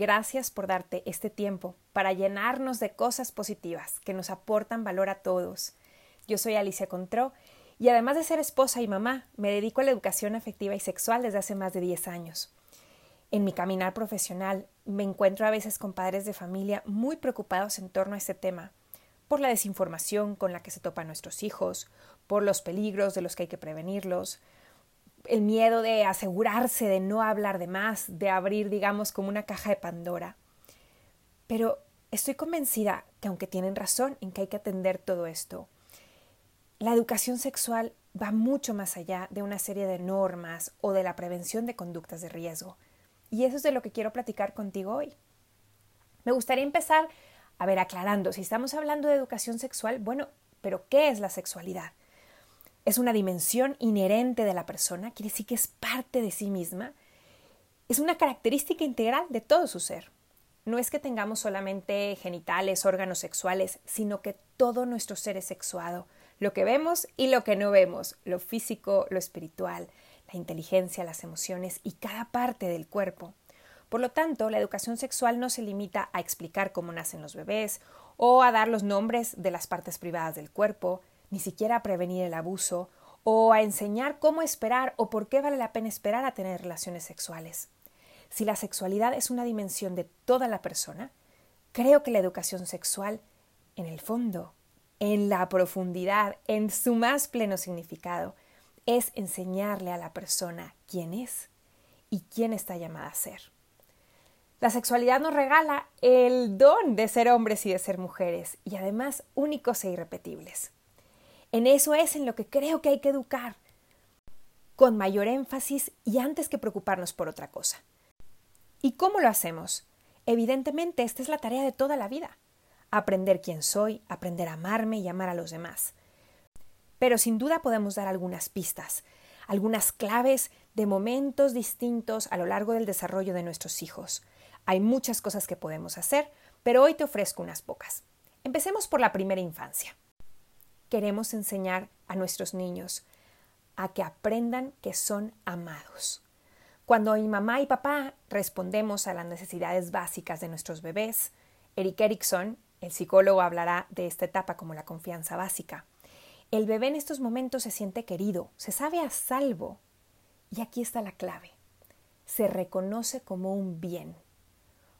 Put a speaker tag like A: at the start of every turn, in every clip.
A: Gracias por darte este tiempo para llenarnos de cosas positivas que nos aportan valor a todos. Yo soy Alicia Contró y además de ser esposa y mamá, me dedico a la educación afectiva y sexual desde hace más de 10 años. En mi caminar profesional me encuentro a veces con padres de familia muy preocupados en torno a este tema, por la desinformación con la que se topan nuestros hijos, por los peligros de los que hay que prevenirlos, el miedo de asegurarse de no hablar de más, de abrir, digamos, como una caja de Pandora. Pero estoy convencida que aunque tienen razón en que hay que atender todo esto, la educación sexual va mucho más allá de una serie de normas o de la prevención de conductas de riesgo. Y eso es de lo que quiero platicar contigo hoy. Me gustaría empezar, a ver, aclarando, si estamos hablando de educación sexual, bueno, pero ¿qué es la sexualidad? Es una dimensión inherente de la persona, quiere decir que es parte de sí misma, es una característica integral de todo su ser. No es que tengamos solamente genitales, órganos sexuales, sino que todo nuestro ser es sexuado, lo que vemos y lo que no vemos, lo físico, lo espiritual, la inteligencia, las emociones y cada parte del cuerpo. Por lo tanto, la educación sexual no se limita a explicar cómo nacen los bebés o a dar los nombres de las partes privadas del cuerpo, ni siquiera a prevenir el abuso o a enseñar cómo esperar o por qué vale la pena esperar a tener relaciones sexuales. Si la sexualidad es una dimensión de toda la persona, creo que la educación sexual, en el fondo, en la profundidad, en su más pleno significado, es enseñarle a la persona quién es y quién está llamada a ser. La sexualidad nos regala el don de ser hombres y de ser mujeres, y además únicos e irrepetibles. En eso es en lo que creo que hay que educar, con mayor énfasis y antes que preocuparnos por otra cosa. ¿Y cómo lo hacemos? Evidentemente, esta es la tarea de toda la vida. Aprender quién soy, aprender a amarme y amar a los demás. Pero sin duda podemos dar algunas pistas, algunas claves de momentos distintos a lo largo del desarrollo de nuestros hijos. Hay muchas cosas que podemos hacer, pero hoy te ofrezco unas pocas. Empecemos por la primera infancia queremos enseñar a nuestros niños a que aprendan que son amados. Cuando mi mamá y papá respondemos a las necesidades básicas de nuestros bebés, Eric Erickson, el psicólogo, hablará de esta etapa como la confianza básica. El bebé en estos momentos se siente querido, se sabe a salvo. Y aquí está la clave. Se reconoce como un bien.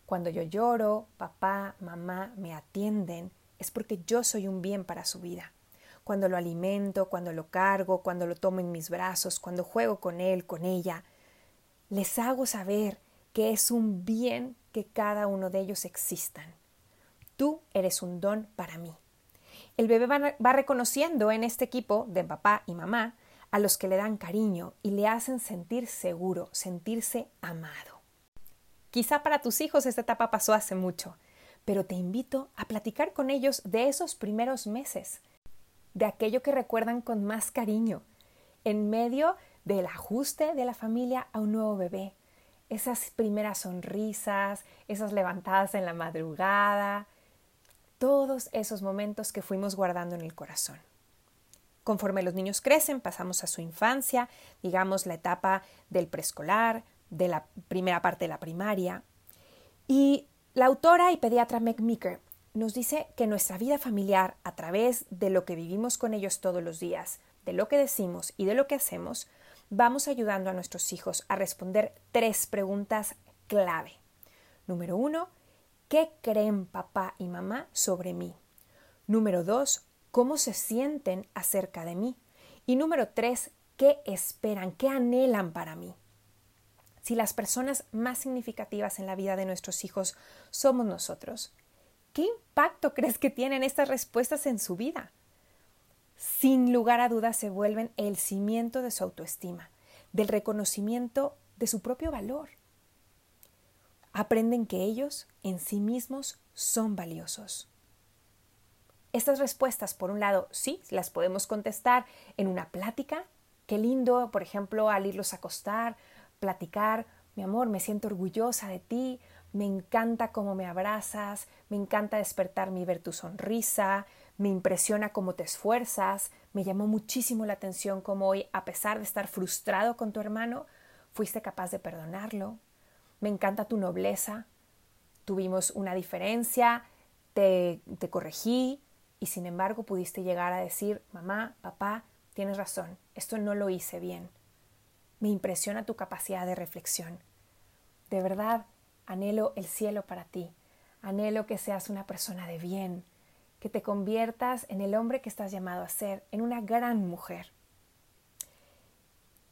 A: Cuando yo lloro, papá, mamá me atienden, es porque yo soy un bien para su vida cuando lo alimento, cuando lo cargo, cuando lo tomo en mis brazos, cuando juego con él, con ella. Les hago saber que es un bien que cada uno de ellos existan. Tú eres un don para mí. El bebé va, reconociendo en este equipo de papá y mamá a los que le dan cariño y le hacen sentir seguro, sentirse amado. Quizá para tus hijos esta etapa pasó hace mucho, pero te invito a platicar con ellos de esos primeros meses, de aquello que recuerdan con más cariño, en medio del ajuste de la familia a un nuevo bebé. Esas primeras sonrisas, esas levantadas en la madrugada, todos esos momentos que fuimos guardando en el corazón. Conforme los niños crecen, pasamos a su infancia, digamos la etapa del preescolar, de la primera parte de la primaria. Y la autora y pediatra Meg Meeker nos dice que nuestra vida familiar, a través de lo que vivimos con ellos todos los días, de lo que decimos y de lo que hacemos, vamos ayudando a nuestros hijos a responder tres preguntas clave. Número uno, ¿qué creen papá y mamá sobre mí? Número dos, ¿cómo se sienten acerca de mí? Y número tres, ¿qué esperan, qué anhelan para mí? Si las personas más significativas en la vida de nuestros hijos somos nosotros, ¿Qué impacto crees que tienen estas respuestas en su vida? Sin lugar a dudas se vuelven el cimiento de su autoestima, del reconocimiento de su propio valor. aprenden que ellos en sí mismos son valiosos. Estas respuestas, por un lado, sí, las podemos contestar en una plática. Qué lindo, por ejemplo, al irlos a acostar, platicar, mi amor, me siento orgullosa de ti, me encanta cómo me abrazas, me encanta despertarme y ver tu sonrisa, me impresiona cómo te esfuerzas, me llamó muchísimo la atención cómo hoy, a pesar de estar frustrado con tu hermano, fuiste capaz de perdonarlo. Me encanta tu nobleza. Tuvimos una diferencia, te, te corregí y sin embargo pudiste llegar a decir, mamá, papá, tienes razón, esto no lo hice bien. Me impresiona tu capacidad de reflexión. De verdad, anhelo el cielo para ti. Anhelo que seas una persona de bien, que te conviertas en el hombre que estás llamado a ser, en una gran mujer.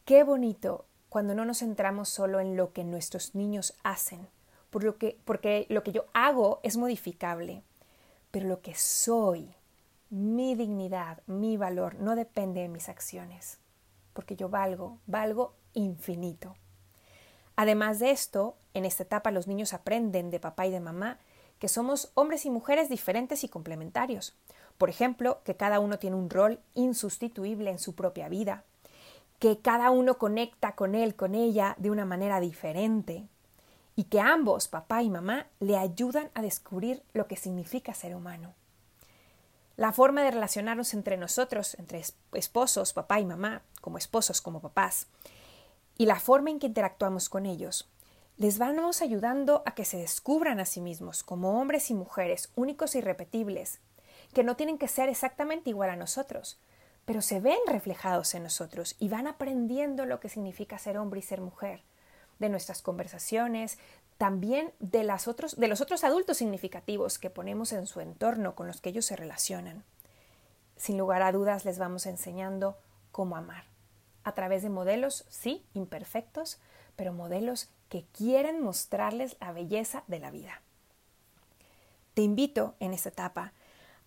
A: Qué bonito cuando no nos centramos solo en lo que nuestros niños hacen, por lo que, porque lo que yo hago es modificable, pero lo que soy, mi dignidad, mi valor, no depende de mis acciones, porque yo valgo, valgo infinito. Además de esto, en esta etapa los niños aprenden de papá y de mamá que somos hombres y mujeres diferentes y complementarios. Por ejemplo, que cada uno tiene un rol insustituible en su propia vida, que cada uno conecta con él, con ella, de una manera diferente, y que ambos, papá y mamá, le ayudan a descubrir lo que significa ser humano. La forma de relacionarnos entre nosotros, entre esposos, papá y mamá, como esposos, como papás, y la forma en que interactuamos con ellos, les vamos ayudando a que se descubran a sí mismos como hombres y mujeres únicos e irrepetibles, que no tienen que ser exactamente igual a nosotros, pero se ven reflejados en nosotros y van aprendiendo lo que significa ser hombre y ser mujer, de nuestras conversaciones, también de, de los otros adultos significativos que ponemos en su entorno con los que ellos se relacionan. Sin lugar a dudas les vamos enseñando cómo amar, a través de modelos, sí, imperfectos, pero modelos que quieren mostrarles la belleza de la vida. Te invito en esta etapa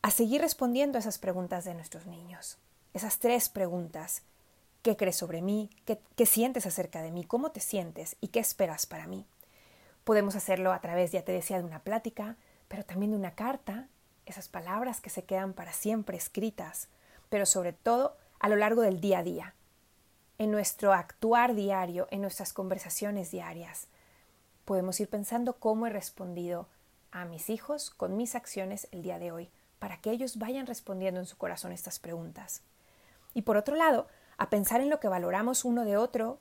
A: a seguir respondiendo a esas preguntas de nuestros niños. Esas tres preguntas. ¿Qué crees sobre mí? ¿Qué, sientes acerca de mí? ¿Cómo te sientes? ¿Y qué esperas para mí? Podemos hacerlo a través, ya te decía, de una plática, pero también de una carta, esas palabras que se quedan para siempre escritas, pero sobre todo a lo largo del día a día, en nuestro actuar diario, en nuestras conversaciones diarias. Podemos ir pensando cómo he respondido a mis hijos con mis acciones el día de hoy, para que ellos vayan respondiendo en su corazón estas preguntas. Y por otro lado, a pensar en lo que valoramos uno de otro,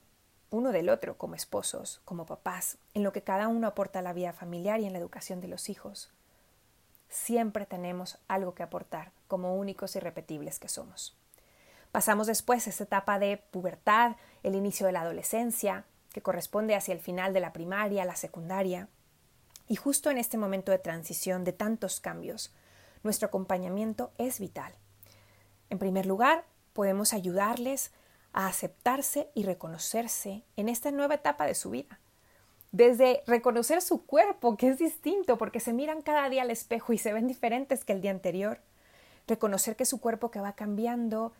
A: uno del otro, como esposos, como papás, en lo que cada uno aporta a la vida familiar y en la educación de los hijos. Siempre tenemos algo que aportar, como únicos y repetibles que somos. Pasamos después a esta etapa de pubertad, el inicio de la adolescencia, que corresponde hacia el final de la primaria, la secundaria. Y justo en este momento de transición de tantos cambios, nuestro acompañamiento es vital. En primer lugar, podemos ayudarles a aceptarse y reconocerse en esta nueva etapa de su vida. Desde reconocer su cuerpo, que es distinto porque se miran cada día al espejo y se ven diferentes que el día anterior. Reconocer que su cuerpo que va cambiando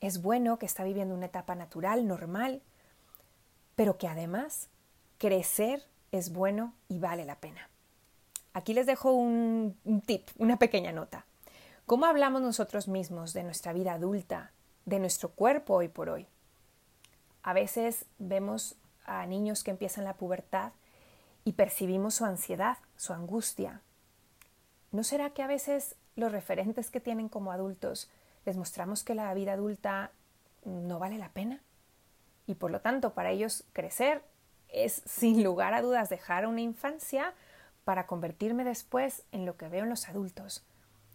A: es bueno, que está viviendo una etapa natural, normal, pero que además crecer es bueno y vale la pena. Aquí les dejo un, tip, una pequeña nota. ¿Cómo hablamos nosotros mismos de nuestra vida adulta, de nuestro cuerpo hoy por hoy? A veces vemos a niños que empiezan la pubertad y percibimos su ansiedad, su angustia. ¿No será que a veces los referentes que tienen como adultos les mostramos que la vida adulta no vale la pena. Y por lo tanto, para ellos crecer es sin lugar a dudas dejar una infancia para convertirme después en lo que veo en los adultos.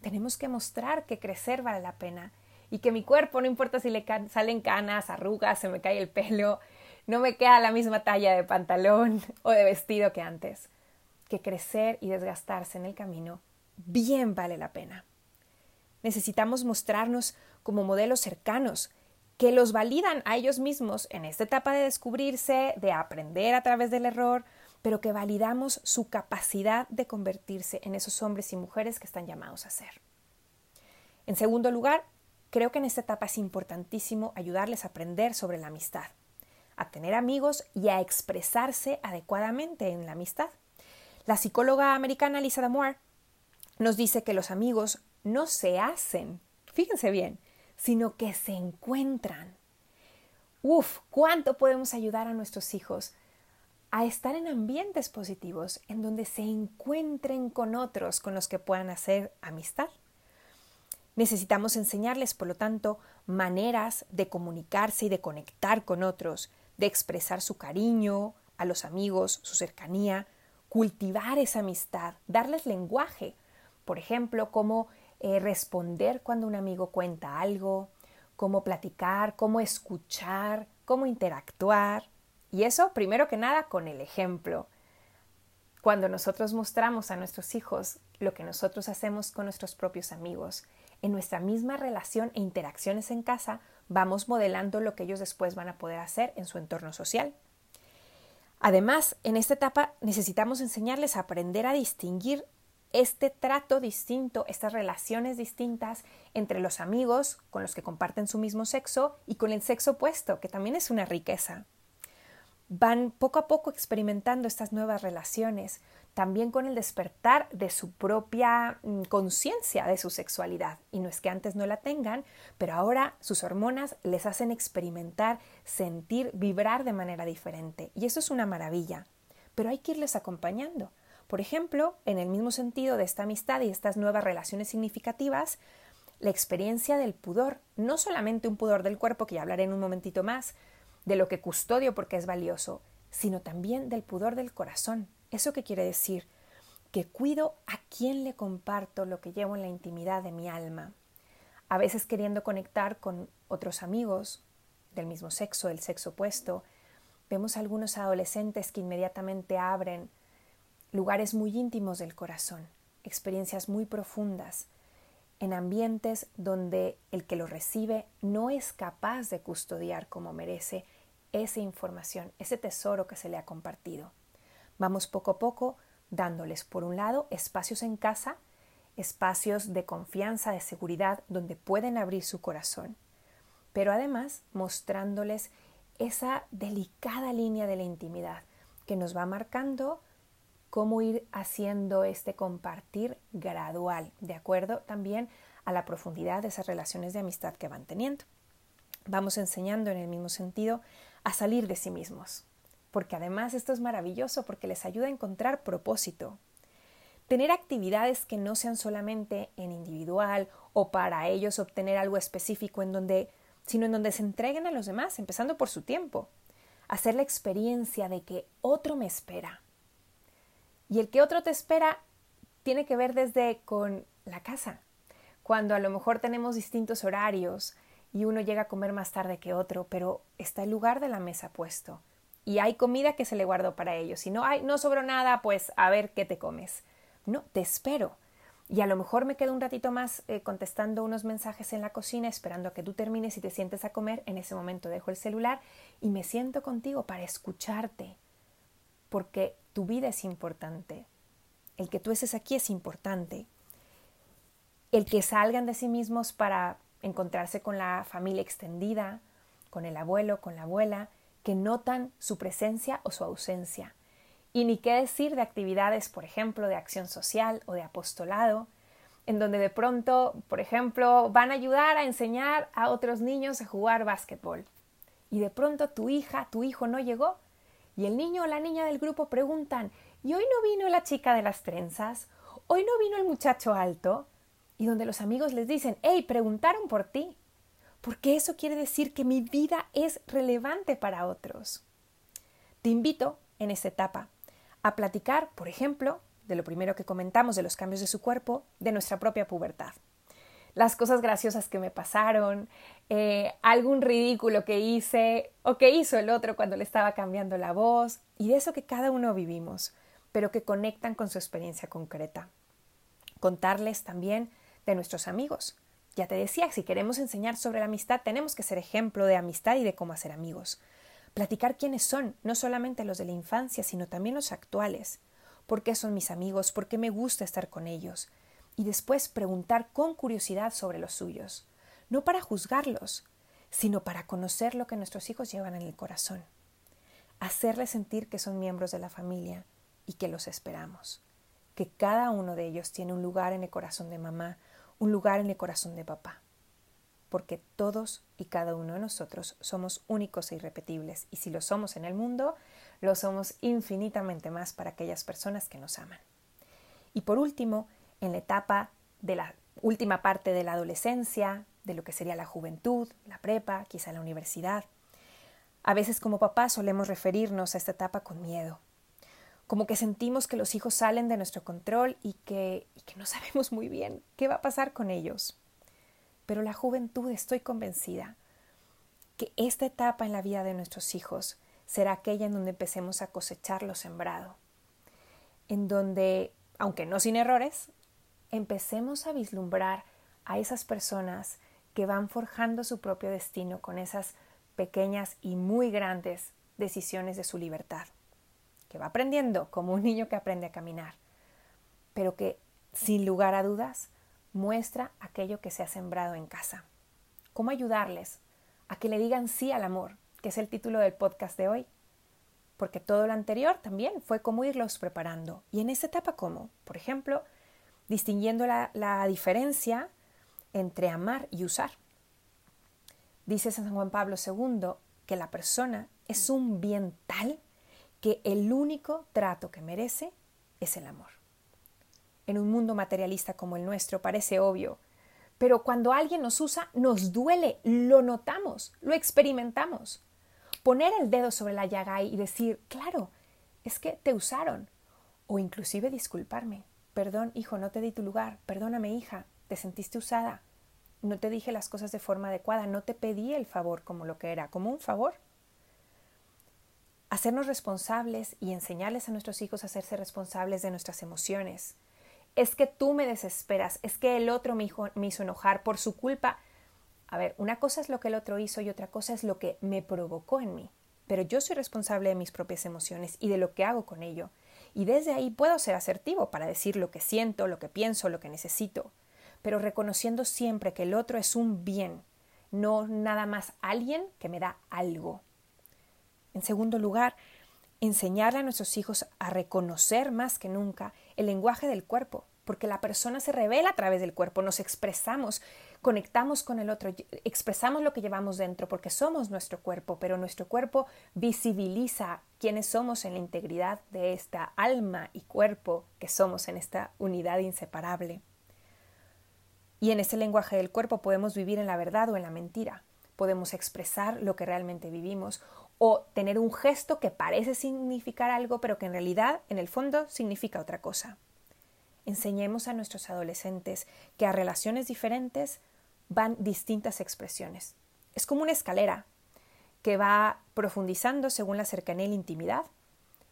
A: Tenemos que mostrar que crecer vale la pena y que mi cuerpo, no importa si le salen canas, arrugas, se me cae el pelo, no me queda la misma talla de pantalón o de vestido que antes, que crecer y desgastarse en el camino bien vale la pena. Necesitamos mostrarnos como modelos cercanos, que los validan a ellos mismos en esta etapa de descubrirse, de aprender a través del error, pero que validamos su capacidad de convertirse en esos hombres y mujeres que están llamados a ser. En segundo lugar, creo que en esta etapa es importantísimo ayudarles a aprender sobre la amistad, a tener amigos y a expresarse adecuadamente en la amistad. La psicóloga americana Lisa Moore nos dice que los amigos no se hacen, fíjense bien, sino que se encuentran. Uf, ¿cuánto podemos ayudar a nuestros hijos a estar en ambientes positivos en donde se encuentren con otros con los que puedan hacer amistad? Necesitamos enseñarles, por lo tanto, maneras de comunicarse y de conectar con otros, de expresar su cariño a los amigos, su cercanía, cultivar esa amistad, darles lenguaje. Por ejemplo, cómo eh, responder cuando un amigo cuenta algo, cómo platicar, cómo escuchar, cómo interactuar. Y eso, primero que nada, con el ejemplo. Cuando nosotros mostramos a nuestros hijos lo que nosotros hacemos con nuestros propios amigos, en nuestra misma relación e interacciones en casa, vamos modelando lo que ellos después van a poder hacer en su entorno social. Además, en esta etapa necesitamos enseñarles a aprender a distinguir este trato distinto, estas relaciones distintas entre los amigos con los que comparten su mismo sexo y con el sexo opuesto, que también es una riqueza. Van poco a poco experimentando estas nuevas relaciones, también con el despertar de su propia mm, conciencia de su sexualidad. Y no es que antes no la tengan, pero ahora sus hormonas les hacen experimentar, sentir, vibrar de manera diferente. Y eso es una maravilla. Pero hay que irles acompañando. Por ejemplo, en el mismo sentido de esta amistad y estas nuevas relaciones significativas, la experiencia del pudor, no solamente un pudor del cuerpo, que ya hablaré en un momentito más, de lo que custodio porque es valioso, sino también del pudor del corazón, ¿Eso qué quiere decir? Que cuido a quién le comparto lo que llevo en la intimidad de mi alma. A veces queriendo conectar con otros amigos del mismo sexo, del sexo opuesto, vemos algunos adolescentes que inmediatamente abren lugares muy íntimos del corazón, experiencias muy profundas, en ambientes donde el que lo recibe no es capaz de custodiar como merece esa información, ese tesoro que se le ha compartido. Vamos poco a poco dándoles, por un lado, espacios en casa, espacios de confianza, de seguridad, donde pueden abrir su corazón, pero además mostrándoles esa delicada línea de la intimidad que nos va marcando cómo ir haciendo este compartir gradual, de acuerdo también a la profundidad de esas relaciones de amistad que van teniendo. Vamos enseñando en el mismo sentido a salir de sí mismos, porque además esto es maravilloso porque les ayuda a encontrar propósito. Tener actividades que no sean solamente en individual o para ellos obtener algo específico en donde, sino en donde se entreguen a los demás, empezando por su tiempo. Hacer la experiencia de que otro me espera. Y el que otro te espera tiene que ver desde con la casa. Cuando a lo mejor tenemos distintos horarios y uno llega a comer más tarde que otro, pero está el lugar de la mesa puesto y hay comida que se le guardó para ellos. Si no hay, no sobró nada, pues a ver qué te comes. No, te espero. Y a lo mejor me quedo un ratito más eh, contestando unos mensajes en la cocina, esperando a que tú termines y te sientes a comer. En ese momento dejo el celular y me siento contigo para escucharte. Porque tu vida es importante. El que tú estés aquí es importante. El que salgan de sí mismos para encontrarse con la familia extendida, con el abuelo, con la abuela, que notan su presencia o su ausencia. Y ni qué decir de actividades, por ejemplo, de acción social o de apostolado, en donde de pronto, por ejemplo, van a ayudar a enseñar a otros niños a jugar básquetbol. Y de pronto tu hija, tu hijo no llegó. Y el niño o la niña del grupo preguntan, ¿y hoy no vino la chica de las trenzas? ¿Hoy no vino el muchacho alto? Y donde los amigos les dicen, hey, preguntaron por ti porque eso quiere decir que mi vida es relevante para otros. Te invito en esta etapa a platicar, por ejemplo, de lo primero que comentamos de los cambios de su cuerpo, de nuestra propia pubertad. Las cosas graciosas que me pasaron, eh, algún ridículo que hice o que hizo el otro cuando le estaba cambiando la voz, y de eso que cada uno vivimos, pero que conectan con su experiencia concreta. Contarles también de nuestros amigos, ya te decía, si queremos enseñar sobre la amistad, tenemos que ser ejemplo de amistad y de cómo hacer amigos. Platicar quiénes son, no solamente los de la infancia, sino también los actuales. ¿Por qué son mis amigos? ¿Por qué me gusta estar con ellos? Y después preguntar con curiosidad sobre los suyos. No para juzgarlos, sino para conocer lo que nuestros hijos llevan en el corazón. Hacerles sentir que son miembros de la familia y que los esperamos, que cada uno de ellos tiene un lugar en el corazón de mamá, un lugar en el corazón de papá, porque todos y cada uno de nosotros somos únicos e irrepetibles, y si lo somos en el mundo, lo somos infinitamente más para aquellas personas que nos aman. Y por último, en la etapa de la última parte de la adolescencia, de lo que sería la juventud, la prepa, quizá la universidad. A veces como papás solemos referirnos a esta etapa con miedo, como que sentimos que los hijos salen de nuestro control y que, y que no sabemos muy bien qué va a pasar con ellos. Pero la juventud, estoy convencida, que esta etapa en la vida de nuestros hijos será aquella en donde empecemos a cosechar lo sembrado, en donde, aunque no sin errores, empecemos a vislumbrar a esas personas que van forjando su propio destino con esas pequeñas y muy grandes decisiones de su libertad, que va aprendiendo como un niño que aprende a caminar, pero que sin lugar a dudas muestra aquello que se ha sembrado en casa. ¿Cómo ayudarles a que le digan sí al amor, que es el título del podcast de hoy? Porque todo lo anterior también fue cómo irlos preparando. Y en esta etapa, ¿cómo? Por ejemplo, distinguiendo la, diferencia entre amar y usar. Dice San Juan Pablo II que la persona es un bien tal que el único trato que merece es el amor. En un mundo materialista como el nuestro parece obvio, pero cuando alguien nos usa nos duele, lo notamos, lo experimentamos. Poner el dedo sobre la llaga y decir, claro, es que te usaron, o inclusive disculparme, perdón hijo, no te di tu lugar, perdóname hija, te sentiste usada, no te dije las cosas de forma adecuada, no te pedí el favor como lo que era, como un favor. Hacernos responsables y enseñarles a nuestros hijos a hacerse responsables de nuestras emociones. Es que tú me desesperas, es que el otro me, hizo enojar por su culpa. A ver, una cosa es lo que el otro hizo y otra cosa es lo que me provocó en mí. Pero yo soy responsable de mis propias emociones y de lo que hago con ello. Y desde ahí puedo ser asertivo para decir lo que siento, lo que pienso, lo que necesito pero reconociendo siempre que el otro es un bien, no nada más alguien que me da algo. En segundo lugar, enseñarle a nuestros hijos a reconocer más que nunca el lenguaje del cuerpo, porque la persona se revela a través del cuerpo, nos expresamos, conectamos con el otro, expresamos lo que llevamos dentro, porque somos nuestro cuerpo, pero nuestro cuerpo visibiliza quiénes somos en la integridad de esta alma y cuerpo que somos en esta unidad inseparable. Y en ese lenguaje del cuerpo podemos vivir en la verdad o en la mentira. Podemos expresar lo que realmente vivimos o tener un gesto que parece significar algo pero que en realidad en el fondo significa otra cosa. Enseñemos a nuestros adolescentes que a relaciones diferentes van distintas expresiones. Es como una escalera que va profundizando según la cercanía y la intimidad.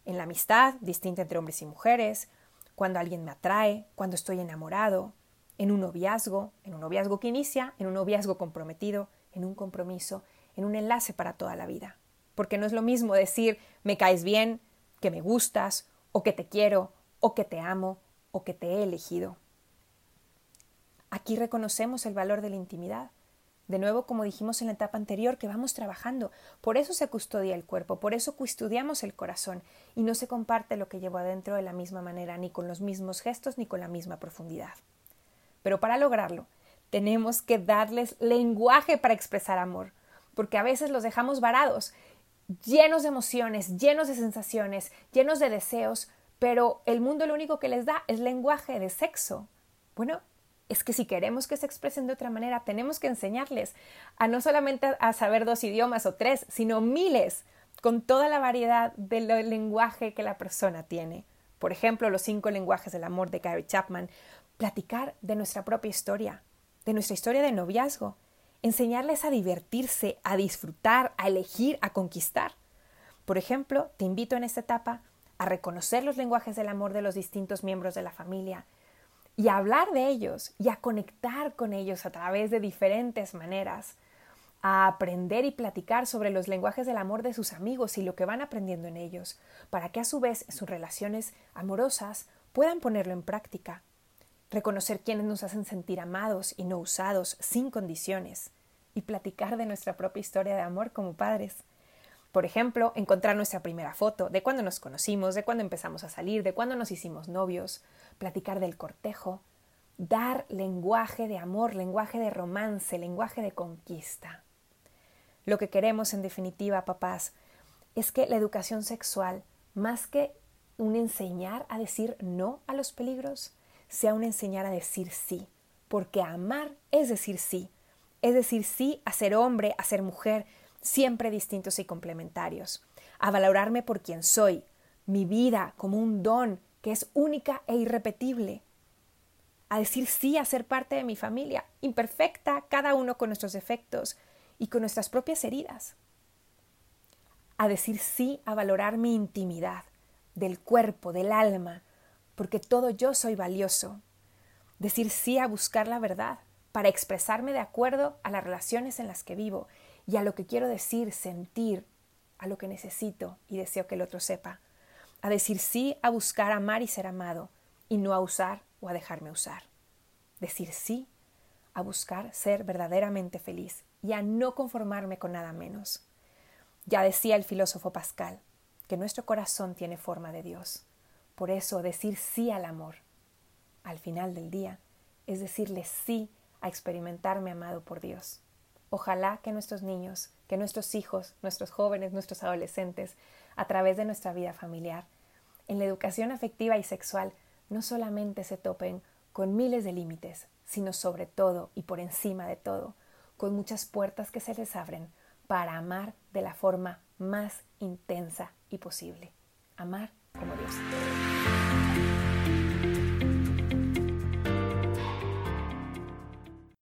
A: En la amistad, distinta entre hombres y mujeres, cuando alguien me atrae, cuando estoy enamorado, en un noviazgo, en un noviazgo que inicia, en un noviazgo comprometido, en un compromiso, en un enlace para toda la vida. Porque no es lo mismo decir me caes bien, que me gustas, o que te quiero, o que te amo, o que te he elegido. Aquí reconocemos el valor de la intimidad. De nuevo, como dijimos en la etapa anterior, que vamos trabajando. Por eso se custodia el cuerpo, por eso custodiamos el corazón y no se comparte lo que llevo adentro de la misma manera, ni con los mismos gestos, ni con la misma profundidad. Pero para lograrlo, tenemos que darles lenguaje para expresar amor, porque a veces los dejamos varados, llenos de emociones, llenos de sensaciones, llenos de deseos, pero el mundo lo único que les da es lenguaje de sexo. Bueno, es que si queremos que se expresen de otra manera, tenemos que enseñarles a no solamente a saber dos idiomas o tres, sino miles, con toda la variedad del lenguaje que la persona tiene. Por ejemplo, los cinco lenguajes del amor de Gary Chapman platicar de nuestra propia historia, de nuestra historia de noviazgo, enseñarles a divertirse, a disfrutar, a elegir, a conquistar. Por ejemplo, te invito en esta etapa a reconocer los lenguajes del amor de los distintos miembros de la familia y a hablar de ellos y a conectar con ellos a través de diferentes maneras, a aprender y platicar sobre los lenguajes del amor de sus amigos y lo que van aprendiendo en ellos, para que a su vez sus relaciones amorosas puedan ponerlo en práctica reconocer quienes nos hacen sentir amados y no usados, sin condiciones, y platicar de nuestra propia historia de amor como padres. Por ejemplo, encontrar nuestra primera foto, de cuándo nos conocimos, de cuándo empezamos a salir, de cuándo nos hicimos novios, platicar del cortejo, dar lenguaje de amor, lenguaje de romance, lenguaje de conquista. Lo que queremos, en definitiva, papás, es que la educación sexual, más que un enseñar a decir no a los peligros, sea un enseñar a decir sí, porque amar es decir sí, es decir sí a ser hombre, a ser mujer, siempre distintos y complementarios, a valorarme por quien soy, mi vida como un don que es única e irrepetible, a decir sí a ser parte de mi familia, imperfecta, cada uno con nuestros defectos y con nuestras propias heridas, a decir sí a valorar mi intimidad, del cuerpo, del alma, porque todo yo soy valioso, decir sí a buscar la verdad, para expresarme de acuerdo a las relaciones en las que vivo y a lo que quiero decir, sentir, a lo que necesito y deseo que el otro sepa. A decir sí a buscar amar y ser amado y no a usar o a dejarme usar. Decir sí a buscar ser verdaderamente feliz y a no conformarme con nada menos. Ya decía el filósofo Pascal que nuestro corazón tiene forma de Dios. Por eso decir sí al amor, al final del día, es decirle sí a experimentarme amado por Dios. Ojalá que nuestros niños, que nuestros hijos, nuestros jóvenes, nuestros adolescentes, a través de nuestra vida familiar, en la educación afectiva y sexual, no solamente se topen con miles de límites, sino sobre todo y por encima de todo, con muchas puertas que se les abren para amar de la forma más intensa y posible. Amar como Dios.